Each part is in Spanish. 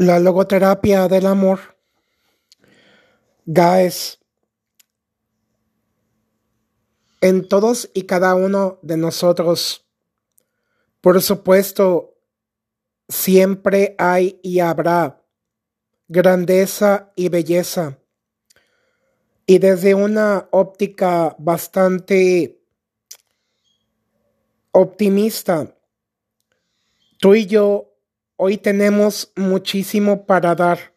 La logoterapia del amor. Gaes. En todos y cada uno de nosotros, por supuesto, siempre hay y habrá grandeza y belleza. Y desde una óptica bastante optimista, tú y yo Hoy tenemos muchísimo para dar,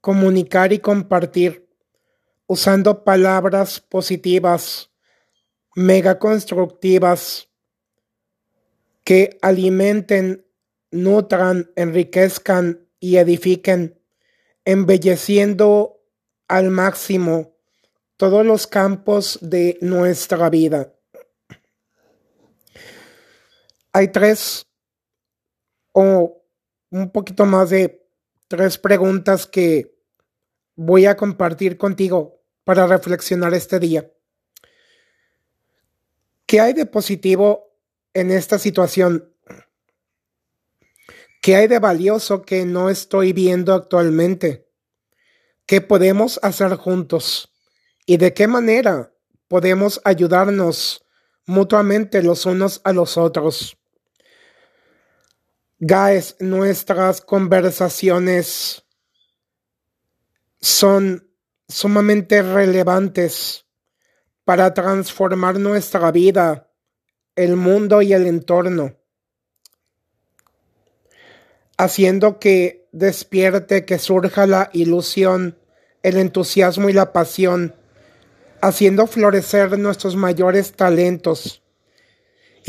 comunicar y compartir, usando palabras positivas, mega constructivas, que alimenten, nutran, enriquezcan y edifiquen, embelleciendo al máximo todos los campos de nuestra vida. Hay tres o un poquito más de tres preguntas que voy a compartir contigo para reflexionar este día. ¿Qué hay de positivo en esta situación? ¿Qué hay de valioso que no estoy viendo actualmente? ¿Qué podemos hacer juntos? ¿Y de qué manera podemos ayudarnos mutuamente los unos a los otros? Guys, nuestras conversaciones son sumamente relevantes para transformar nuestra vida, el mundo y el entorno, haciendo que despierte, que surja la ilusión, el entusiasmo y la pasión, haciendo florecer nuestros mayores talentos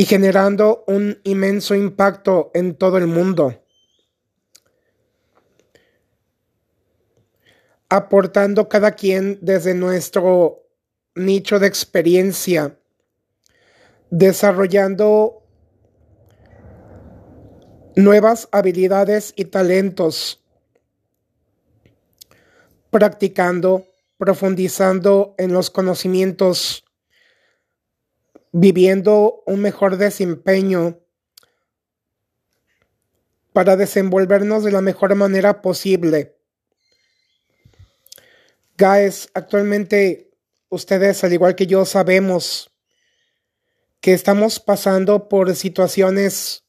y generando un inmenso impacto en todo el mundo. Aportando cada quien desde nuestro nicho de experiencia, desarrollando nuevas habilidades y talentos, practicando, profundizando en los conocimientos viviendo un mejor desempeño para desenvolvernos de la mejor manera posible. Guys, actualmente ustedes, al igual que yo, sabemos que estamos pasando por situaciones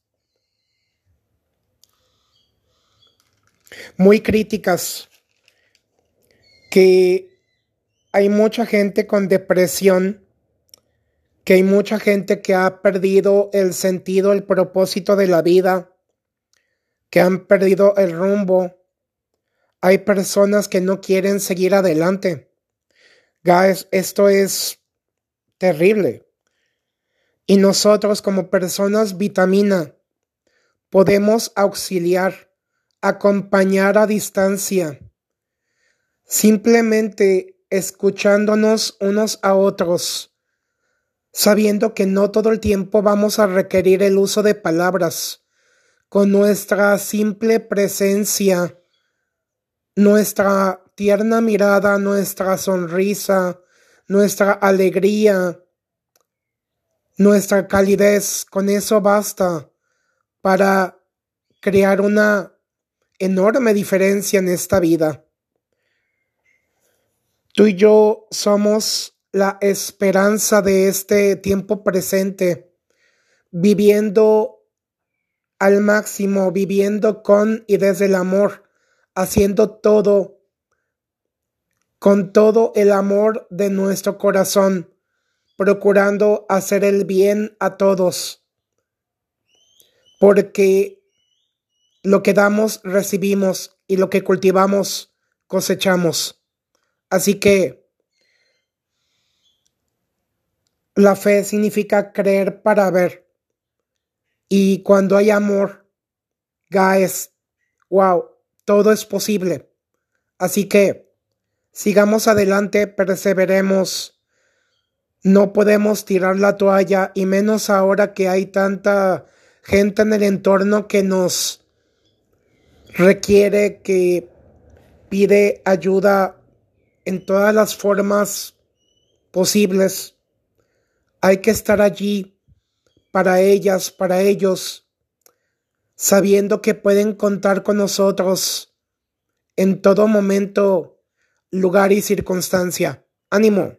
muy críticas, que hay mucha gente con depresión que hay mucha gente que ha perdido el sentido, el propósito de la vida, que han perdido el rumbo. Hay personas que no quieren seguir adelante. Guys, esto es terrible. Y nosotros como personas vitamina podemos auxiliar, acompañar a distancia, simplemente escuchándonos unos a otros sabiendo que no todo el tiempo vamos a requerir el uso de palabras. Con nuestra simple presencia, nuestra tierna mirada, nuestra sonrisa, nuestra alegría, nuestra calidez, con eso basta para crear una enorme diferencia en esta vida. Tú y yo somos la esperanza de este tiempo presente, viviendo al máximo, viviendo con y desde el amor, haciendo todo con todo el amor de nuestro corazón, procurando hacer el bien a todos, porque lo que damos recibimos y lo que cultivamos cosechamos. Así que La fe significa creer para ver. Y cuando hay amor, guys, wow, todo es posible. Así que sigamos adelante, perseveremos. No podemos tirar la toalla y menos ahora que hay tanta gente en el entorno que nos requiere, que pide ayuda en todas las formas posibles. Hay que estar allí para ellas, para ellos, sabiendo que pueden contar con nosotros en todo momento, lugar y circunstancia. Ánimo.